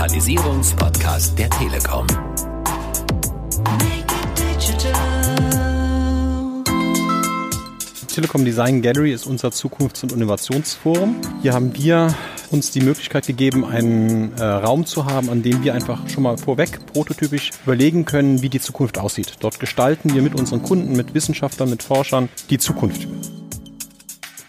Digitalisierungspodcast der Telekom. Telekom Design Gallery ist unser Zukunfts- und Innovationsforum. Hier haben wir uns die Möglichkeit gegeben, einen äh, Raum zu haben, an dem wir einfach schon mal vorweg prototypisch überlegen können, wie die Zukunft aussieht. Dort gestalten wir mit unseren Kunden, mit Wissenschaftlern, mit Forschern die Zukunft.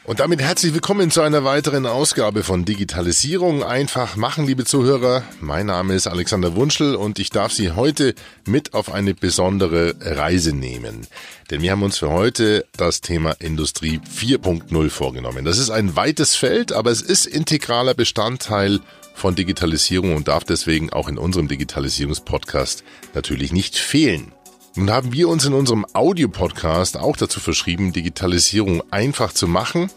Und damit herzlich willkommen zu einer weiteren Ausgabe von Digitalisierung einfach machen, liebe Zuhörer. Mein Name ist Alexander Wunschel und ich darf Sie heute mit auf eine besondere Reise nehmen. Denn wir haben uns für heute das Thema Industrie 4.0 vorgenommen. Das ist ein weites Feld, aber es ist integraler Bestandteil von Digitalisierung und darf deswegen auch in unserem Digitalisierungspodcast natürlich nicht fehlen. Nun haben wir uns in unserem Audiopodcast auch dazu verschrieben, Digitalisierung einfach zu machen.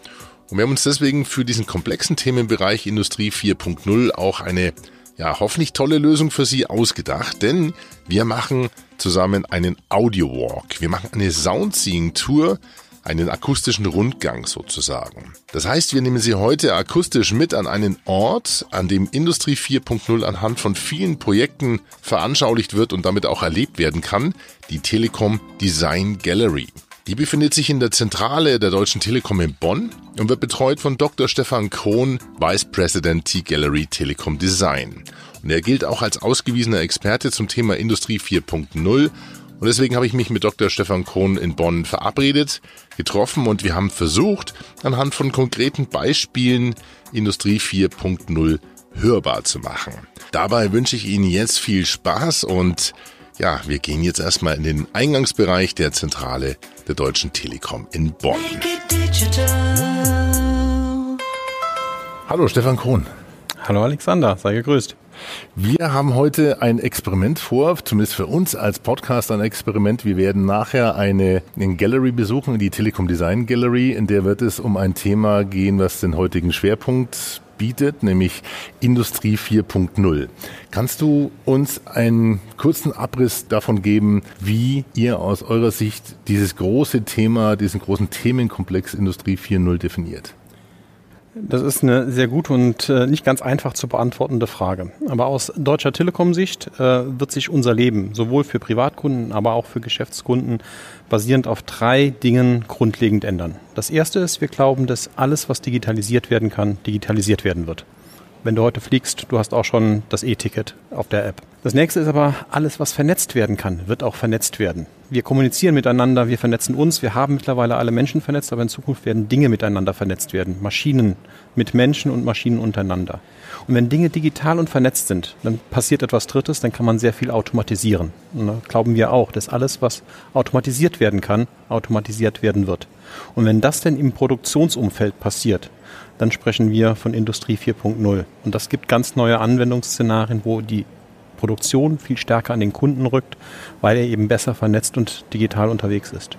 Und wir haben uns deswegen für diesen komplexen Themenbereich Industrie 4.0 auch eine, ja, hoffentlich tolle Lösung für Sie ausgedacht. Denn wir machen zusammen einen Audio Walk. Wir machen eine Soundseeing Tour einen akustischen Rundgang sozusagen. Das heißt, wir nehmen Sie heute akustisch mit an einen Ort, an dem Industrie 4.0 anhand von vielen Projekten veranschaulicht wird und damit auch erlebt werden kann, die Telekom Design Gallery. Die befindet sich in der Zentrale der Deutschen Telekom in Bonn und wird betreut von Dr. Stefan Krohn, Vice President T-Gallery Telekom Design. Und er gilt auch als ausgewiesener Experte zum Thema Industrie 4.0 und deswegen habe ich mich mit Dr. Stefan Krohn in Bonn verabredet, getroffen und wir haben versucht, anhand von konkreten Beispielen Industrie 4.0 hörbar zu machen. Dabei wünsche ich Ihnen jetzt viel Spaß und ja, wir gehen jetzt erstmal in den Eingangsbereich der Zentrale der Deutschen Telekom in Bonn. Hallo Stefan Krohn. Hallo Alexander, sei gegrüßt. Wir haben heute ein Experiment vor, zumindest für uns als Podcast ein Experiment. Wir werden nachher eine, eine Gallery besuchen, die Telekom Design Gallery, in der wird es um ein Thema gehen, was den heutigen Schwerpunkt bietet, nämlich Industrie 4.0. Kannst du uns einen kurzen Abriss davon geben, wie ihr aus eurer Sicht dieses große Thema, diesen großen Themenkomplex Industrie 4.0 definiert? Das ist eine sehr gute und äh, nicht ganz einfach zu beantwortende Frage. Aber aus deutscher Telekom-Sicht äh, wird sich unser Leben sowohl für Privatkunden, aber auch für Geschäftskunden basierend auf drei Dingen grundlegend ändern. Das erste ist, wir glauben, dass alles, was digitalisiert werden kann, digitalisiert werden wird. Wenn du heute fliegst, du hast auch schon das E-Ticket auf der App. Das nächste ist aber, alles, was vernetzt werden kann, wird auch vernetzt werden. Wir kommunizieren miteinander, wir vernetzen uns, wir haben mittlerweile alle Menschen vernetzt, aber in Zukunft werden Dinge miteinander vernetzt werden. Maschinen mit Menschen und Maschinen untereinander. Und wenn Dinge digital und vernetzt sind, dann passiert etwas Drittes, dann kann man sehr viel automatisieren. Und da glauben wir auch, dass alles, was automatisiert werden kann, automatisiert werden wird. Und wenn das denn im Produktionsumfeld passiert, dann sprechen wir von Industrie 4.0. Und das gibt ganz neue Anwendungsszenarien, wo die Produktion viel stärker an den Kunden rückt, weil er eben besser vernetzt und digital unterwegs ist.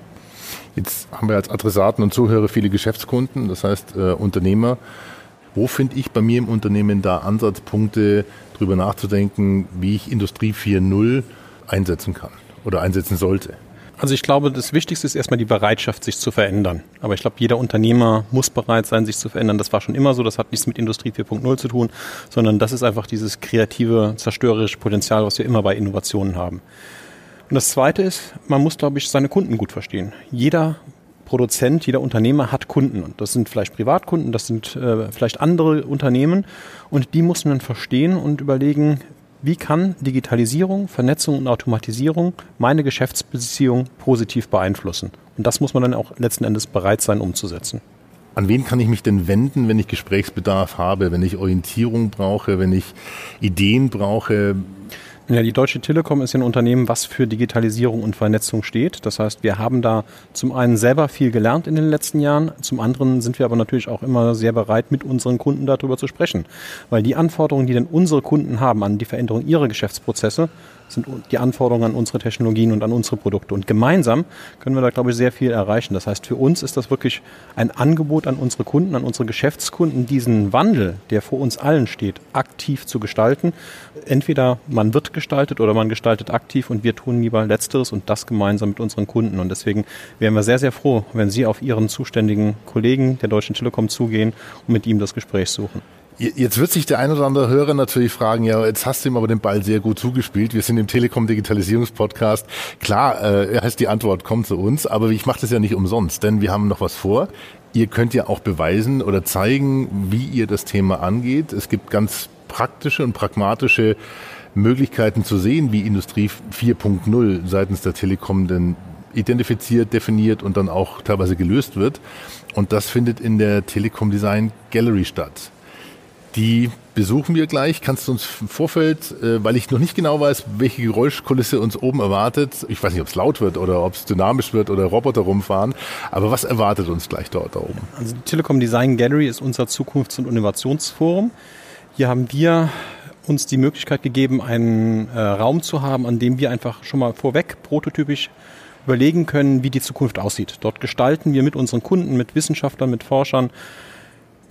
Jetzt haben wir als Adressaten und Zuhörer viele Geschäftskunden, das heißt äh, Unternehmer. Wo finde ich bei mir im Unternehmen da Ansatzpunkte, darüber nachzudenken, wie ich Industrie 4.0 einsetzen kann oder einsetzen sollte? Also ich glaube, das Wichtigste ist erstmal die Bereitschaft, sich zu verändern. Aber ich glaube, jeder Unternehmer muss bereit sein, sich zu verändern. Das war schon immer so. Das hat nichts mit Industrie 4.0 zu tun, sondern das ist einfach dieses kreative, zerstörerische Potenzial, was wir immer bei Innovationen haben. Und das Zweite ist, man muss, glaube ich, seine Kunden gut verstehen. Jeder Produzent, jeder Unternehmer hat Kunden. Und das sind vielleicht Privatkunden, das sind äh, vielleicht andere Unternehmen. Und die muss man verstehen und überlegen, wie kann Digitalisierung, Vernetzung und Automatisierung meine Geschäftsbeziehung positiv beeinflussen? Und das muss man dann auch letzten Endes bereit sein umzusetzen. An wen kann ich mich denn wenden, wenn ich Gesprächsbedarf habe, wenn ich Orientierung brauche, wenn ich Ideen brauche? Ja, die Deutsche Telekom ist ein Unternehmen, was für Digitalisierung und Vernetzung steht. Das heißt, wir haben da zum einen selber viel gelernt in den letzten Jahren, zum anderen sind wir aber natürlich auch immer sehr bereit, mit unseren Kunden darüber zu sprechen. Weil die Anforderungen, die denn unsere Kunden haben an die Veränderung ihrer Geschäftsprozesse, sind die Anforderungen an unsere Technologien und an unsere Produkte. Und gemeinsam können wir da, glaube ich, sehr viel erreichen. Das heißt, für uns ist das wirklich ein Angebot an unsere Kunden, an unsere Geschäftskunden, diesen Wandel, der vor uns allen steht, aktiv zu gestalten. Entweder man wird gestaltet oder man gestaltet aktiv und wir tun lieber Letzteres und das gemeinsam mit unseren Kunden. Und deswegen wären wir sehr, sehr froh, wenn Sie auf Ihren zuständigen Kollegen der Deutschen Telekom zugehen und mit ihm das Gespräch suchen. Jetzt wird sich der ein oder andere Hörer natürlich fragen, ja, jetzt hast du ihm aber den Ball sehr gut zugespielt. Wir sind im Telekom Digitalisierungspodcast. Klar, äh, heißt die Antwort, kommt zu uns, aber ich mache das ja nicht umsonst, denn wir haben noch was vor. Ihr könnt ja auch beweisen oder zeigen, wie ihr das Thema angeht. Es gibt ganz praktische und pragmatische Möglichkeiten zu sehen, wie Industrie 4.0 seitens der Telekom denn identifiziert, definiert und dann auch teilweise gelöst wird. Und das findet in der Telekom Design Gallery statt. Die besuchen wir gleich. Kannst du uns im Vorfeld, äh, weil ich noch nicht genau weiß, welche Geräuschkulisse uns oben erwartet. Ich weiß nicht, ob es laut wird oder ob es dynamisch wird oder Roboter rumfahren. Aber was erwartet uns gleich dort da oben? Also die Telekom Design Gallery ist unser Zukunfts- und Innovationsforum. Hier haben wir uns die Möglichkeit gegeben, einen äh, Raum zu haben, an dem wir einfach schon mal vorweg prototypisch überlegen können, wie die Zukunft aussieht. Dort gestalten wir mit unseren Kunden, mit Wissenschaftlern, mit Forschern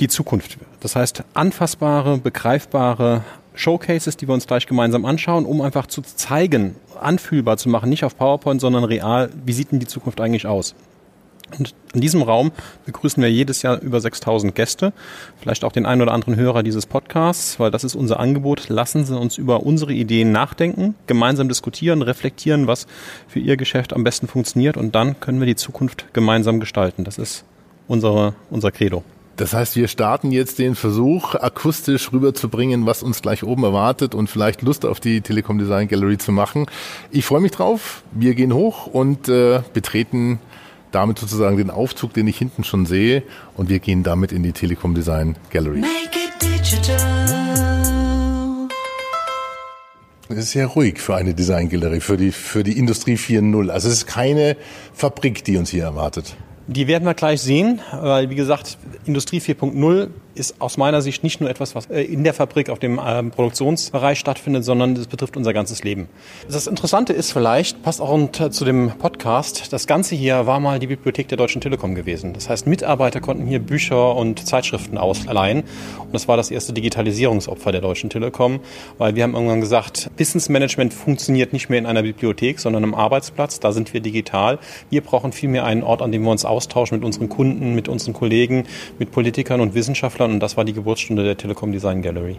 die Zukunft. Das heißt, anfassbare, begreifbare Showcases, die wir uns gleich gemeinsam anschauen, um einfach zu zeigen, anfühlbar zu machen, nicht auf PowerPoint, sondern real, wie sieht denn die Zukunft eigentlich aus? Und in diesem Raum begrüßen wir jedes Jahr über 6000 Gäste, vielleicht auch den einen oder anderen Hörer dieses Podcasts, weil das ist unser Angebot. Lassen Sie uns über unsere Ideen nachdenken, gemeinsam diskutieren, reflektieren, was für Ihr Geschäft am besten funktioniert und dann können wir die Zukunft gemeinsam gestalten. Das ist unsere, unser Credo. Das heißt, wir starten jetzt den Versuch, akustisch rüberzubringen, was uns gleich oben erwartet und vielleicht Lust auf die Telekom Design Gallery zu machen. Ich freue mich drauf. Wir gehen hoch und äh, betreten damit sozusagen den Aufzug, den ich hinten schon sehe. Und wir gehen damit in die Telekom Design Gallery. Es ist sehr ruhig für eine Design Gallery, für die, für die Industrie 4.0. Also es ist keine Fabrik, die uns hier erwartet. Die werden wir gleich sehen, weil wie gesagt, Industrie 4.0 ist aus meiner Sicht nicht nur etwas, was äh, in der Fabrik auf dem ähm, Produktionsbereich stattfindet, sondern es betrifft unser ganzes Leben. Das Interessante ist vielleicht, passt auch zu dem Podcast, das Ganze hier war mal die Bibliothek der Deutschen Telekom gewesen. Das heißt, Mitarbeiter konnten hier Bücher und Zeitschriften ausleihen. Und das war das erste Digitalisierungsopfer der Deutschen Telekom, weil wir haben irgendwann gesagt, Wissensmanagement funktioniert nicht mehr in einer Bibliothek, sondern am Arbeitsplatz. Da sind wir digital. Wir brauchen vielmehr einen Ort, an dem wir uns austauschen mit unseren Kunden, mit unseren Kollegen, mit Politikern und Wissenschaftlern Künstlern und das war die Geburtsstunde der Telekom Design Gallery.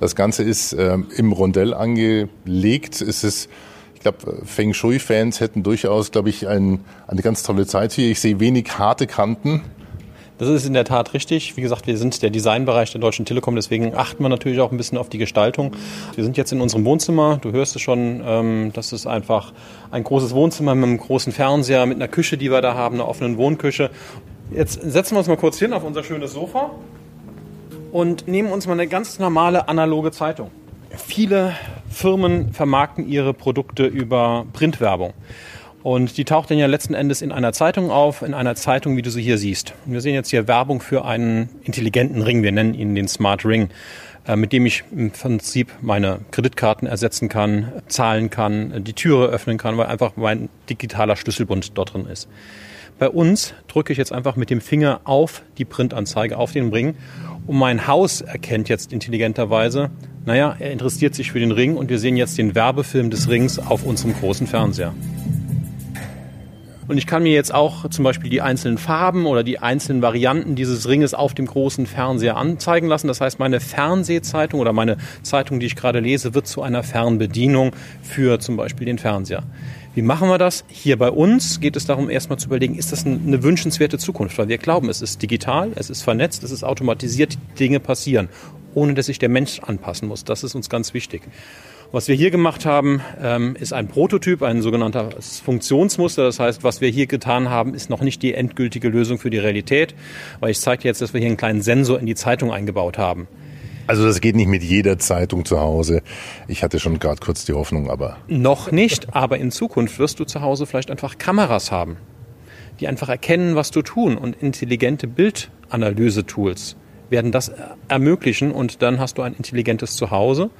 Das Ganze ist äh, im Rondell angelegt. Es ist ich glaube, Feng Shui-Fans hätten durchaus, glaube ich, ein, eine ganz tolle Zeit hier. Ich sehe wenig harte Kanten. Das ist in der Tat richtig. Wie gesagt, wir sind der Designbereich der Deutschen Telekom, deswegen achten wir natürlich auch ein bisschen auf die Gestaltung. Wir sind jetzt in unserem Wohnzimmer. Du hörst es schon, ähm, das ist einfach ein großes Wohnzimmer mit einem großen Fernseher, mit einer Küche, die wir da haben, einer offenen Wohnküche. Jetzt setzen wir uns mal kurz hin auf unser schönes Sofa und nehmen uns mal eine ganz normale analoge Zeitung. Viele Firmen vermarkten ihre Produkte über Printwerbung. Und die taucht dann ja letzten Endes in einer Zeitung auf, in einer Zeitung, wie du sie hier siehst. Und wir sehen jetzt hier Werbung für einen intelligenten Ring. Wir nennen ihn den Smart Ring, äh, mit dem ich im Prinzip meine Kreditkarten ersetzen kann, zahlen kann, die Türe öffnen kann, weil einfach mein digitaler Schlüsselbund dort drin ist. Bei uns drücke ich jetzt einfach mit dem Finger auf die Printanzeige, auf den Ring und mein Haus erkennt jetzt intelligenterweise, naja, er interessiert sich für den Ring und wir sehen jetzt den Werbefilm des Rings auf unserem großen Fernseher. Und ich kann mir jetzt auch zum Beispiel die einzelnen Farben oder die einzelnen Varianten dieses Ringes auf dem großen Fernseher anzeigen lassen. Das heißt, meine Fernsehzeitung oder meine Zeitung, die ich gerade lese, wird zu einer Fernbedienung für zum Beispiel den Fernseher. Wie machen wir das? Hier bei uns geht es darum, erstmal zu überlegen, ist das eine wünschenswerte Zukunft? Weil wir glauben, es ist digital, es ist vernetzt, es ist automatisiert, Dinge passieren, ohne dass sich der Mensch anpassen muss. Das ist uns ganz wichtig. Was wir hier gemacht haben, ähm, ist ein Prototyp, ein sogenanntes Funktionsmuster. Das heißt, was wir hier getan haben, ist noch nicht die endgültige Lösung für die Realität, weil ich zeige jetzt, dass wir hier einen kleinen Sensor in die Zeitung eingebaut haben. Also das geht nicht mit jeder Zeitung zu Hause. Ich hatte schon gerade kurz die Hoffnung, aber. Noch nicht, aber in Zukunft wirst du zu Hause vielleicht einfach Kameras haben, die einfach erkennen, was du tun und intelligente Bildanalyse-Tools werden das ermöglichen und dann hast du ein intelligentes Zuhause,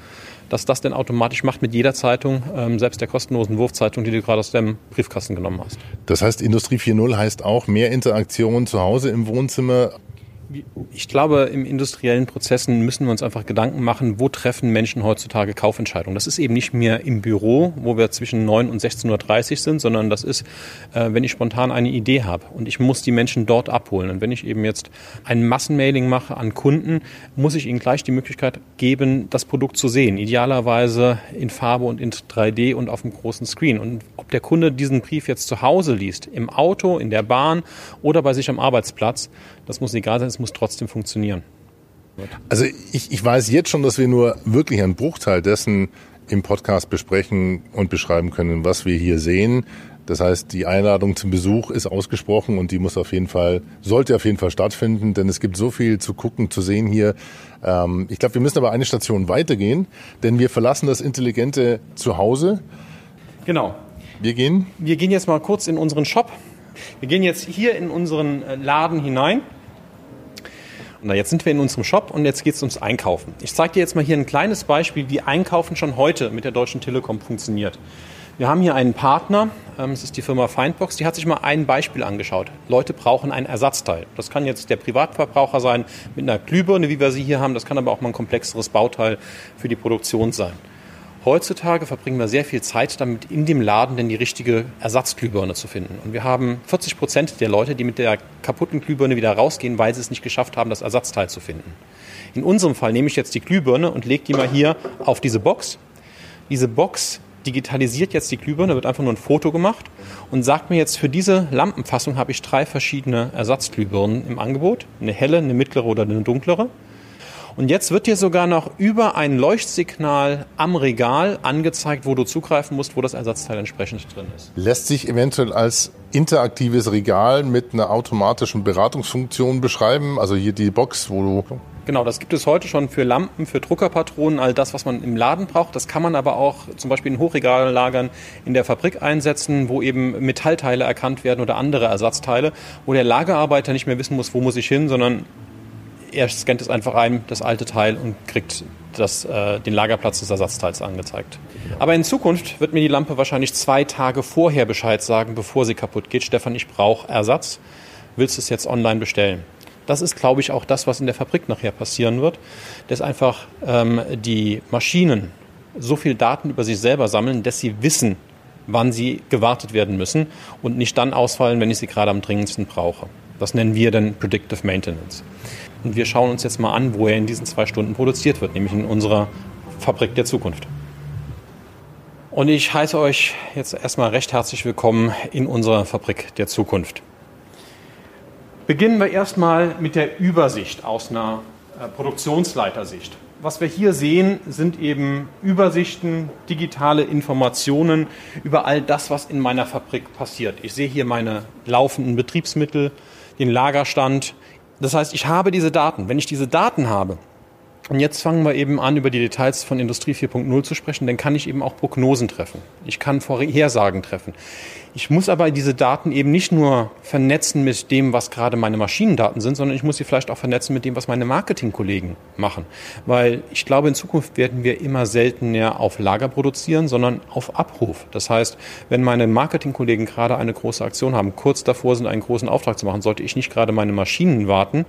das das denn automatisch macht mit jeder Zeitung, ähm, selbst der kostenlosen Wurfzeitung, die du gerade aus dem Briefkasten genommen hast. Das heißt, Industrie 4.0 heißt auch mehr Interaktion zu Hause im Wohnzimmer Ich glaube, im industriellen Prozessen müssen wir uns einfach Gedanken machen, wo treffen Menschen heutzutage Kaufentscheidungen. Das ist eben nicht mehr im Büro, wo wir zwischen 9 und 16.30 Uhr sind, sondern das ist, äh, wenn ich spontan eine Idee habe und ich muss die Menschen dort abholen. Und wenn ich eben jetzt ein Massenmailing mache an Kunden, muss ich ihnen gleich die Möglichkeit geben, das Produkt zu sehen. Idealerweise in Farbe und in 3D und auf dem großen Screen. Und ob der Kunde diesen Brief jetzt zu Hause liest, im Auto, in der Bahn oder bei sich am Arbeitsplatz, das muss egal sein, es muss trotzdem funktionieren. Also ich, ich weiß jetzt schon, dass wir nur wirklich einen Bruchteil dessen im Podcast besprechen und beschreiben können, was wir hier sehen. Das heißt, die Einladung zum Besuch ist ausgesprochen und die muss auf jeden Fall, sollte auf jeden Fall stattfinden, denn es gibt so viel zu gucken, zu sehen hier. Ähm, ich glaube, wir müssen aber eine Station weitergehen, denn wir verlassen das intelligente Zuhause. Genau. Wir gehen? Wir gehen jetzt mal kurz in unseren Shop. Wir gehen jetzt hier in unseren äh, Laden hinein. Na, jetzt sind wir in unserem Shop und jetzt geht es ums Einkaufen. Ich zeige dir jetzt mal hier ein kleines Beispiel, wie Einkaufen schon heute mit der Deutschen Telekom funktioniert. Wir haben hier einen Partner, ähm, das ist die Firma Findbox, die hat sich mal ein Beispiel angeschaut. Leute brauchen ein Ersatzteil. Das kann jetzt der Privatverbraucher sein mit einer Glühbirne, wie wir sie hier haben. Das kann aber auch mal ein komplexeres Bauteil für die Produktion sein. Heutzutage verbringen wir sehr viel Zeit damit, in dem Laden denn die richtige Ersatzglühbirne zu finden. Und wir haben 40 Prozent der Leute, die mit der kaputten Glühbirne wieder rausgehen, weil sie es nicht geschafft haben, das Ersatzteil zu finden. In unserem Fall nehme ich jetzt die Glühbirne und lege die mal hier auf diese Box. Diese Box digitalisiert jetzt die Glühbirne, wird einfach nur ein Foto gemacht und sagt mir jetzt, für diese Lampenfassung habe ich drei verschiedene Ersatzglühbirnen im Angebot. Eine helle, eine mittlere oder eine dunklere. Und jetzt wird dir sogar noch über ein Leuchtsignal am Regal angezeigt, wo du zugreifen musst, wo das Ersatzteil entsprechend drin ist. Lässt sich eventuell als interaktives Regal mit einer automatischen Beratungsfunktion beschreiben? Also hier die Box, wo du Genau, das gibt es heute schon für Lampen, für Druckerpatronen, all das, was man im Laden braucht. Das kann man aber auch zum Beispiel in Hochregallagern in der Fabrik einsetzen, wo eben Metallteile erkannt werden oder andere Ersatzteile, wo der Lagerarbeiter nicht mehr wissen muss, wo muss ich hin, sondern er scannt es einfach ein, das alte Teil, und kriegt das, äh, den Lagerplatz des Ersatzteils angezeigt. Aber in Zukunft wird mir die Lampe wahrscheinlich zwei Tage vorher Bescheid sagen, bevor sie kaputt geht. Stefan, ich brauche Ersatz. Willst du es jetzt online bestellen? Das ist, glaube ich, auch das, was in der Fabrik nachher passieren wird, dass einfach ähm, die Maschinen so viel Daten über sich selber sammeln, dass sie wissen, wann sie gewartet werden müssen und nicht dann ausfallen, wenn ich sie gerade am dringendsten brauche. Das nennen wir dann Predictive Maintenance. Und wir schauen uns jetzt mal an, wo er in diesen zwei Stunden produziert wird, nämlich in unserer Fabrik der Zukunft. Und ich heiße euch jetzt erstmal recht herzlich willkommen in unserer Fabrik der Zukunft. Beginnen wir erstmal mit der Übersicht aus einer äh, Produktionsleitersicht. Was wir hier sehen, sind eben Übersichten, digitale Informationen über all das, was in meiner Fabrik passiert. Ich sehe hier meine laufenden Betriebsmittel, den Lagerstand, das heißt, ich habe diese Daten. Wenn ich diese Daten habe, und jetzt fangen wir eben an, über die Details von Industrie 4.0 zu sprechen. Dann kann ich eben auch Prognosen treffen. Ich kann Vorhersagen treffen. Ich muss aber diese Daten eben nicht nur vernetzen mit dem, was gerade meine Maschinendaten sind, sondern ich muss sie vielleicht auch vernetzen mit dem, was meine Marketingkollegen machen. Weil ich glaube, in Zukunft werden wir immer seltener auf Lager produzieren, sondern auf Abruf. Das heißt, wenn meine Marketingkollegen gerade eine große Aktion haben, kurz davor sind, einen großen Auftrag zu machen, sollte ich nicht gerade meine Maschinen warten,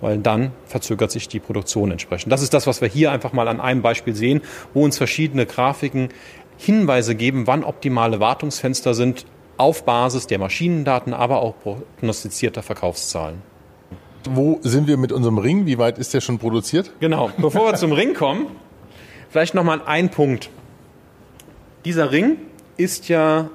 weil dann verzögert sich die Produktion entsprechend. Das ist das, was wir hier einfach mal an einem Beispiel sehen, wo uns verschiedene Grafiken Hinweise geben, wann optimale Wartungsfenster sind, auf Basis der Maschinendaten, aber auch prognostizierter Verkaufszahlen. Wo sind wir mit unserem Ring? Wie weit ist der schon produziert? Genau. Bevor wir zum Ring kommen, vielleicht nochmal ein Punkt. Dieser Ring ist ja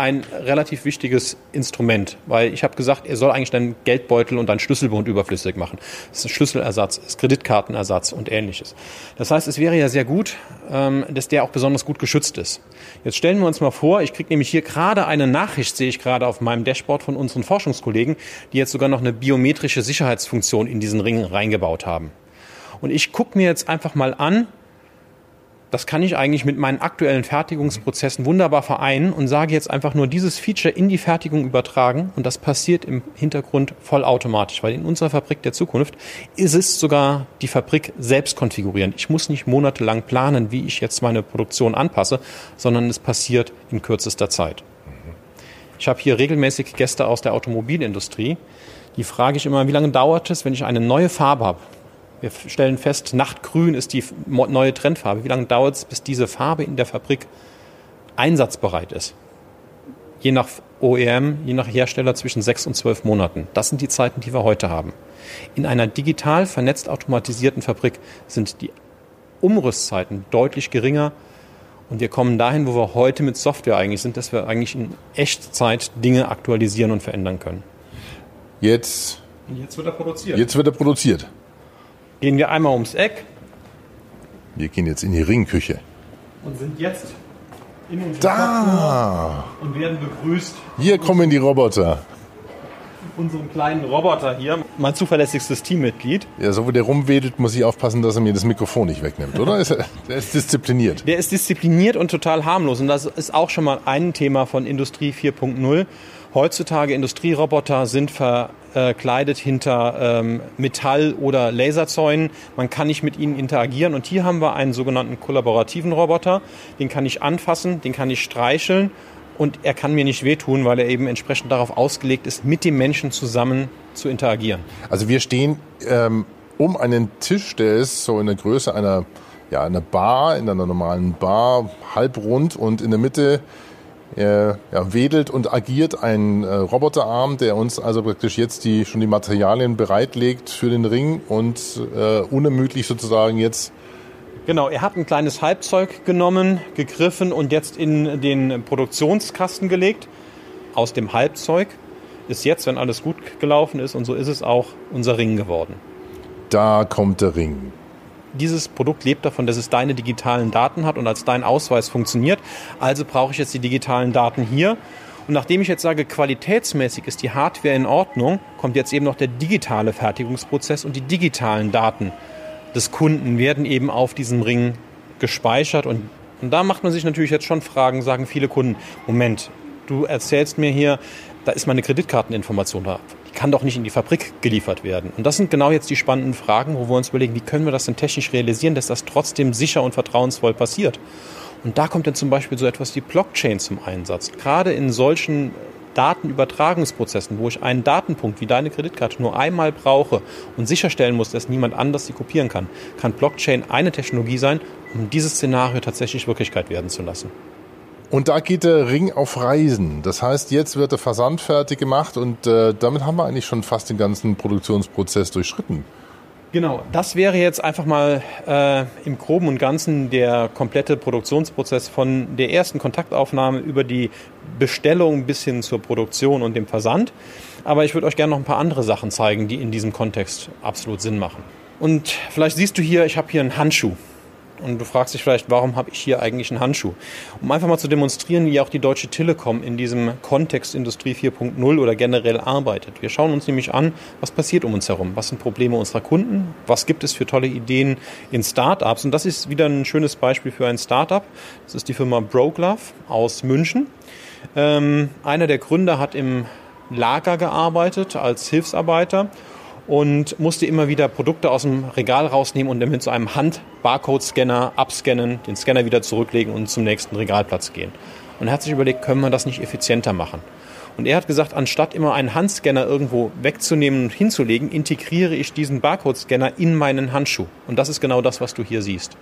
ein relativ wichtiges Instrument, weil ich habe gesagt, er soll eigentlich deinen Geldbeutel und deinen Schlüsselbund überflüssig machen. Das ist ein Schlüsselersatz, das ist Kreditkartenersatz und ähnliches. Das heißt, es wäre ja sehr gut, ähm, dass der auch besonders gut geschützt ist. Jetzt stellen wir uns mal vor, ich kriege nämlich hier gerade eine Nachricht, sehe ich gerade auf meinem Dashboard von unseren Forschungskollegen, die jetzt sogar noch eine biometrische Sicherheitsfunktion in diesen Ring reingebaut haben. Und ich gucke mir jetzt einfach mal an, das kann ich eigentlich mit meinen aktuellen Fertigungsprozessen wunderbar vereinen und sage jetzt einfach nur dieses Feature in die Fertigung übertragen und das passiert im Hintergrund vollautomatisch, weil in unserer Fabrik der Zukunft ist es sogar die Fabrik selbst konfigurieren. Ich muss nicht monatelang planen, wie ich jetzt meine Produktion anpasse, sondern es passiert in kürzester Zeit. Ich habe hier regelmäßig Gäste aus der Automobilindustrie, Die frage ich immer, wie lange dauert es, wenn ich eine neue Farbe habe? Wir stellen fest, Nachtgrün ist die neue Trendfarbe. Wie lange dauert es, bis diese Farbe in der Fabrik einsatzbereit ist? Je nach OEM, je nach Hersteller zwischen sechs und zwölf Monaten. Das sind die Zeiten, die wir heute haben. In einer digital vernetzt automatisierten Fabrik sind die Umrüstzeiten deutlich geringer. Und wir kommen dahin, wo wir heute mit Software eigentlich sind, dass wir eigentlich in Echtzeit Dinge aktualisieren und verändern können. Jetzt, jetzt wird er produziert. Jetzt wird er produziert. Gehen wir einmal ums Eck. Wir gehen jetzt in die Ringküche. Und sind jetzt in unserem Da! und werden begrüßt. Hier kommen die Roboter. Unserem kleinen Roboter hier, mein zuverlässigstes Teammitglied. Ja, so wie der rumwedelt, muss ich aufpassen, dass er mir das Mikrofon nicht wegnimmt, oder? Ist er, der ist diszipliniert. Der ist diszipliniert und total harmlos. Und das ist auch schon mal ein Thema von Industrie 4.0. Heutzutage Industrieroboter sind verkleidet hinter ähm, Metall- oder Laserzäunen. Man kann nicht mit ihnen interagieren. Und hier haben wir einen sogenannten kollaborativen Roboter. Den kann ich anfassen, den kann ich streicheln und er kann mir nicht wehtun, weil er eben entsprechend darauf ausgelegt ist, mit dem Menschen zusammen zu interagieren. Also wir stehen ähm, um einen Tisch, der ist so in der Größe einer, ja, einer Bar, in einer normalen Bar, halbrund und in der Mitte äh, ja, wedelt und agiert ein äh, Roboterarm, der uns also praktisch jetzt die, schon die Materialien bereitlegt für den Ring und äh, unermüdlich sozusagen jetzt Genau, er hat ein kleines Halbzeug genommen, gegriffen und jetzt in den Produktionskasten gelegt. Aus dem Halbzeug ist jetzt, wenn alles gut gelaufen ist, und so ist es auch, unser Ring geworden. Da kommt der Ring. Dieses Produkt lebt davon, dass es deine digitalen Daten hat und als dein Ausweis funktioniert. Also brauche ich jetzt die digitalen Daten hier. Und nachdem ich jetzt sage, qualitätsmäßig ist die Hardware in Ordnung, kommt jetzt eben noch der digitale Fertigungsprozess und die digitalen Daten des Kunden werden eben auf diesem Ring gespeichert. Und, und da macht man sich natürlich jetzt schon Fragen, sagen viele Kunden, Moment, du erzählst mir hier, da ist meine Kreditkarteninformation da. Die kann doch nicht in die Fabrik geliefert werden. Und das sind genau jetzt die spannenden Fragen, wo wir uns überlegen, wie können wir das denn technisch realisieren, dass das trotzdem sicher und vertrauensvoll passiert. Und da kommt dann zum Beispiel so etwas wie Blockchain zum Einsatz. Gerade in solchen Datenübertragungsprozessen, wo ich einen Datenpunkt wie deine Kreditkarte nur einmal brauche und sicherstellen muss, dass niemand anders sie kopieren kann, kann Blockchain eine Technologie sein, um dieses Szenario tatsächlich Wirklichkeit werden zu lassen. Und da geht der Ring auf Reisen. Das heißt, jetzt wird der Versand fertig gemacht und äh, damit haben wir eigentlich schon fast den ganzen Produktionsprozess durchschritten. Genau, das wäre jetzt einfach mal äh, im Groben und Ganzen der komplette Produktionsprozess von der ersten Kontaktaufnahme über die Bestellung bis hin zur Produktion und dem Versand. Aber ich würde euch gerne noch ein paar andere Sachen zeigen, die in diesem Kontext absolut Sinn machen. Und vielleicht siehst du hier, ich habe hier einen Handschuh. Und du fragst dich vielleicht, warum habe ich hier eigentlich einen Handschuh? Um einfach mal zu demonstrieren, wie auch die Deutsche Telekom in diesem Kontext Industrie 4.0 oder generell arbeitet. Wir schauen uns nämlich an, was passiert um uns herum, was sind Probleme unserer Kunden, was gibt es für tolle Ideen in Startups. Und das ist wieder ein schönes Beispiel für ein Startup. Das ist die Firma BroGlove aus München. Ähm, einer der Gründer hat im Lager gearbeitet als Hilfsarbeiter und musste immer wieder Produkte aus dem Regal rausnehmen und dann mit so einem Hand-Barcode-Scanner abscannen, den Scanner wieder zurücklegen und zum nächsten Regalplatz gehen. Und er hat sich überlegt, können wir das nicht effizienter machen? Und er hat gesagt, anstatt immer einen Handscanner irgendwo wegzunehmen und hinzulegen, integriere ich diesen Barcode-Scanner in meinen Handschuh. Und das ist genau das, was du hier siehst.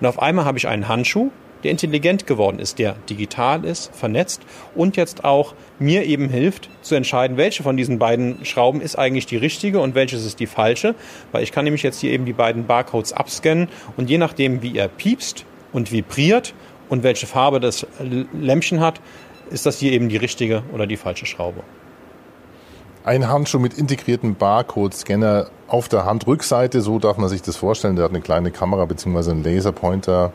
Und auf einmal habe ich einen Handschuh, der intelligent geworden ist, der digital ist, vernetzt und jetzt auch mir eben hilft zu entscheiden, welche von diesen beiden Schrauben ist eigentlich die richtige und welches ist die falsche, weil ich kann nämlich jetzt hier eben die beiden Barcodes abscannen und je nachdem, wie er piepst und vibriert und welche Farbe das Lämpchen hat, ist das hier eben die richtige oder die falsche Schraube. Ein Handschuh mit integriertem Barcode-Scanner auf der Handrückseite, so darf man sich das vorstellen. Der hat eine kleine Kamera bzw. einen Laserpointer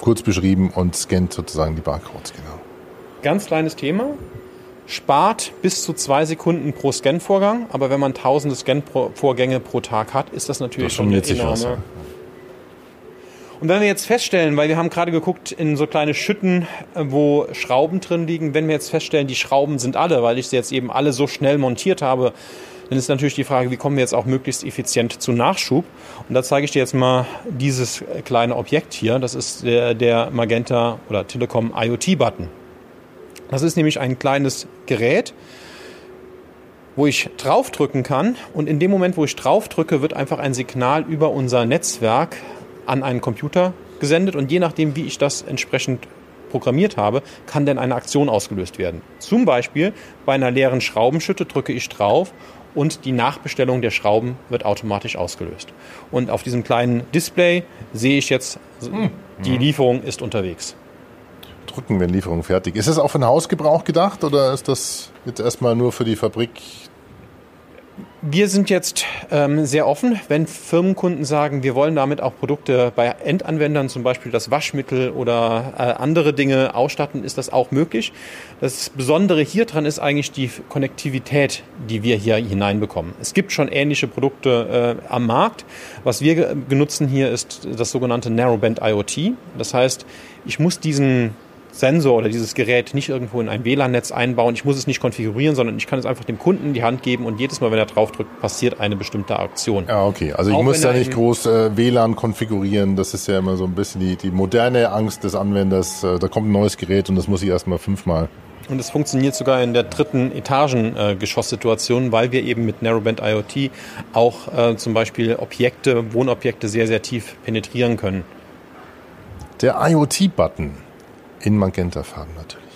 kurz beschrieben und scannt sozusagen die Barcodes, genau. Ganz kleines Thema. Spart bis zu zwei Sekunden pro Scan-Vorgang, aber wenn man tausende Scan-Vorgänge pro Tag hat, ist das natürlich das schon eine enorme. Aus, ja. Und wenn wir jetzt feststellen, weil wir haben gerade geguckt in so kleine Schütten, äh, wo Schrauben drin liegen, wenn wir jetzt feststellen, die Schrauben sind alle, weil ich sie jetzt eben alle so schnell montiert habe, dann ist natürlich die Frage, wie kommen wir jetzt auch möglichst effizient zu Nachschub? Und da zeige ich dir jetzt mal dieses kleine Objekt hier. Das ist der, der Magenta oder Telekom IoT-Button. Das ist nämlich ein kleines Gerät, wo ich draufdrücken kann und in dem Moment, wo ich draufdrücke, wird einfach ein Signal über unser Netzwerk an einen Computer gesendet und je nachdem, wie ich das entsprechend programmiert habe, kann dann eine Aktion ausgelöst werden. Zum Beispiel bei einer leeren Schraubenschütte drücke ich drauf und die Nachbestellung der Schrauben wird automatisch ausgelöst. Und auf diesem kleinen Display sehe ich jetzt, die Lieferung ist unterwegs. Drücken, wenn Lieferung fertig ist. Ist das auch für den Hausgebrauch gedacht oder ist das jetzt erstmal nur für die Fabrik wir sind jetzt ähm, sehr offen, wenn Firmenkunden sagen, wir wollen damit auch Produkte bei Endanwendern, zum Beispiel das Waschmittel oder äh, andere Dinge ausstatten, ist das auch möglich. Das Besondere hier dran ist eigentlich die Konnektivität, die wir hier hineinbekommen. Es gibt schon ähnliche Produkte äh, am Markt. Was wir benutzen hier ist das sogenannte Narrowband IoT. Das heißt, ich muss diesen Sensor oder dieses Gerät nicht irgendwo in ein WLAN-Netz einbauen. Ich muss es nicht konfigurieren, sondern ich kann es einfach dem Kunden in die Hand geben und jedes Mal, wenn er draufdrückt, passiert eine bestimmte Aktion. Ja, okay. Also ich Auch muss da nicht groß äh, WLAN konfigurieren. Das ist ja immer so ein bisschen die, die moderne Angst des Anwenders. Äh, da kommt ein neues Gerät und das muss ich erstmal fünfmal und es funktioniert sogar in der dritten Etagengeschosssituation, äh, weil wir eben mit Narrowband IoT auch äh, zum Beispiel Objekte, Wohnobjekte sehr, sehr tief penetrieren können. Der IoT-Button in Magentafarben natürlich.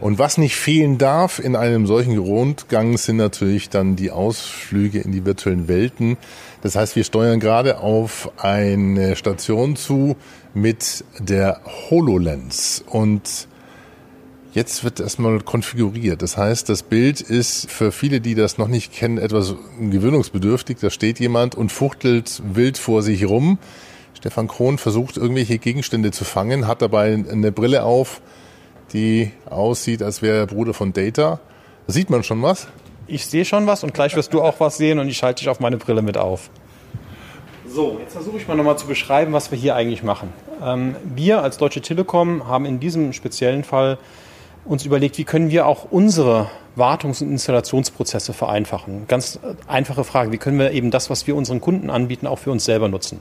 Und was nicht fehlen darf in einem solchen Rundgang sind natürlich dann die Ausflüge in die virtuellen Welten. Das heißt, wir steuern gerade auf eine Station zu mit der HoloLens und Jetzt wird erstmal konfiguriert. Das heißt, das Bild ist für viele, die das noch nicht kennen, etwas gewöhnungsbedürftig. Da steht jemand und fuchtelt wild vor sich rum. Stefan Krohn versucht, irgendwelche Gegenstände zu fangen, hat dabei eine Brille auf, die aussieht, als wäre er Bruder von Data. Sieht man schon was? Ich sehe schon was und gleich wirst du auch was sehen und ich schalte dich auf meine Brille mit auf. So, jetzt versuche ich mal nochmal zu beschreiben, was wir hier eigentlich machen. Ähm, wir als Deutsche Telekom haben in diesem speziellen Fall uns überlegt, wie können wir auch unsere Wartungs- und Installationsprozesse vereinfachen. Ganz einfache Frage, wie können wir eben das, was wir unseren Kunden anbieten, auch für uns selber nutzen.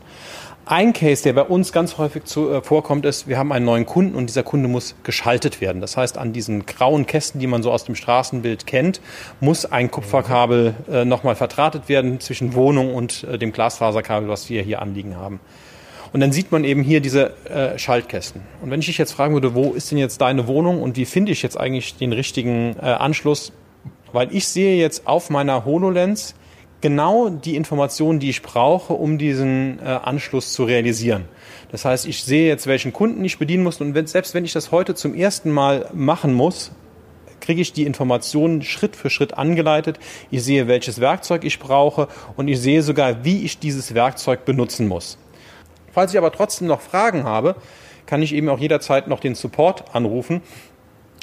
Ein Case, der bei uns ganz häufig zu, äh, vorkommt, ist, wir haben einen neuen Kunden und dieser Kunde muss geschaltet werden. Das heißt, an diesen grauen Kästen, die man so aus dem Straßenbild kennt, muss ein Kupferkabel äh, nochmal verdrahtet werden zwischen Wohnung und äh, dem Glasfaserkabel, was wir hier anliegen haben. Und dann sieht man eben hier diese äh, Schaltkästen. Und wenn ich dich jetzt fragen würde, wo ist denn jetzt deine Wohnung und wie finde ich jetzt eigentlich den richtigen äh, Anschluss? Weil ich sehe jetzt auf meiner HoloLens, genau die Informationen, die ich brauche, um diesen äh, Anschluss zu realisieren. Das heißt, ich sehe jetzt, welchen Kunden ich bedienen muss und wenn, selbst wenn ich das heute zum ersten Mal machen muss, kriege ich die Informationen Schritt für Schritt angeleitet. Ich sehe, welches Werkzeug ich brauche und ich sehe sogar, wie ich dieses Werkzeug benutzen muss. Falls ich aber trotzdem noch Fragen habe, kann ich eben auch jederzeit noch den Support anrufen.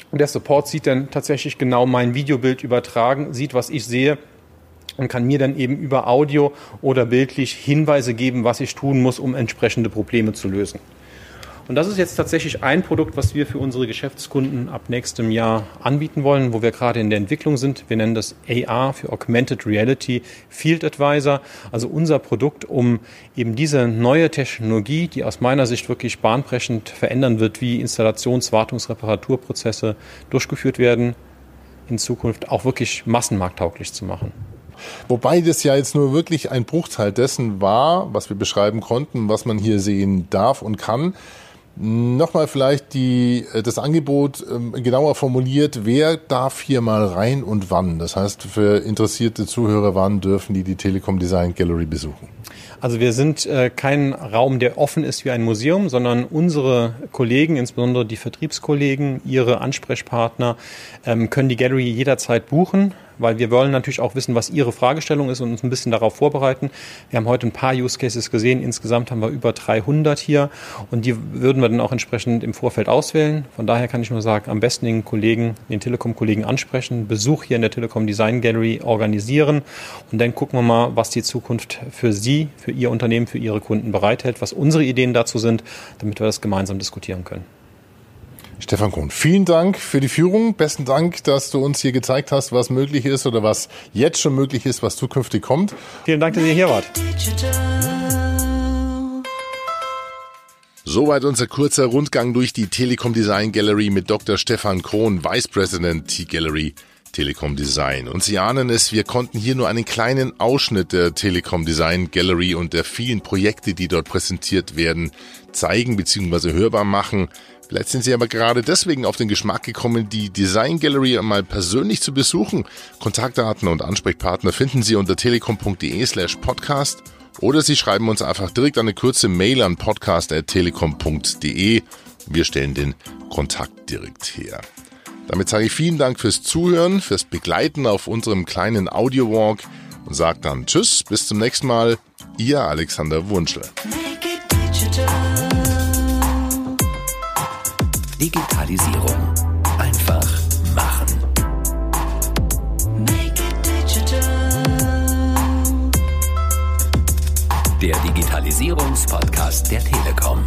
Und der Support sieht dann tatsächlich genau mein Videobild übertragen, sieht, was ich sehe und kann mir dann eben über Audio oder bildlich Hinweise geben, was ich tun muss, um entsprechende Probleme zu lösen. Und das ist jetzt tatsächlich ein Produkt, was wir für unsere Geschäftskunden ab nächstem Jahr anbieten wollen, wo wir gerade in der Entwicklung sind. Wir nennen das AR für Augmented Reality Field Advisor, also unser Produkt, um eben diese neue Technologie, die aus meiner Sicht wirklich bahnbrechend verändern wird, wie Installations-, Wartungs-, Reparaturprozesse durchgeführt werden, in Zukunft auch wirklich massenmarkttauglich zu machen. Wobei das ja jetzt nur wirklich ein Bruchteil dessen war, was wir beschreiben konnten, was man hier sehen darf und kann. Nochmal vielleicht die, äh, das Angebot ähm, genauer formuliert, wer darf hier mal rein und wann? Das heißt, für interessierte Zuhörer, wann dürfen die die Telekom Design Gallery besuchen? Also wir sind äh, kein Raum, der offen ist wie ein Museum, sondern unsere Kollegen, insbesondere die Vertriebskollegen, ihre Ansprechpartner, ähm, können die Gallery jederzeit buchen weil wir wollen natürlich auch wissen, was Ihre Fragestellung ist und uns ein bisschen darauf vorbereiten. Wir haben heute ein paar Use Cases gesehen. Insgesamt haben wir über 300 hier und die würden wir dann auch entsprechend im Vorfeld auswählen. Von daher kann ich nur sagen, am besten den Kollegen, den Telekom-Kollegen ansprechen, Besuch hier in der Telekom Design Gallery organisieren und dann gucken wir mal, was die Zukunft für Sie, für Ihr Unternehmen, für Ihre Kunden bereithält, was unsere Ideen dazu sind, damit wir das gemeinsam diskutieren können. Stefan Kuhn, vielen Dank für die Führung. Besten Dank, dass du uns hier gezeigt hast, was möglich ist oder was jetzt schon möglich ist, was zukünftig kommt. Vielen Dank, dass ihr hier wart. Soweit unser kurzer Rundgang durch die Telekom Design Gallery mit Dr. Stefan Krohn, Vice President T-Gallery Telekom Design. Und Sie ahnen es, wir konnten hier nur einen kleinen Ausschnitt der Telekom Design Gallery und der vielen Projekte, die dort präsentiert werden, zeigen bzw. hörbar machen. Vielleicht sind Sie aber gerade deswegen auf den Geschmack gekommen, die Design Gallery einmal persönlich zu besuchen. Kontaktdaten und Ansprechpartner finden Sie unter telekom.de slash podcast oder Sie schreiben uns einfach direkt eine kurze Mail an podcast.telekom.de. Wir stellen den Kontakt direkt her. Damit sage ich vielen Dank fürs Zuhören, fürs Begleiten auf unserem kleinen Audio-Walk und sage dann Tschüss, bis zum nächsten Mal. Ihr Alexander Wunschel. Digitalisierung. Einfach machen. Der Digitalisierungspodcast der Telekom.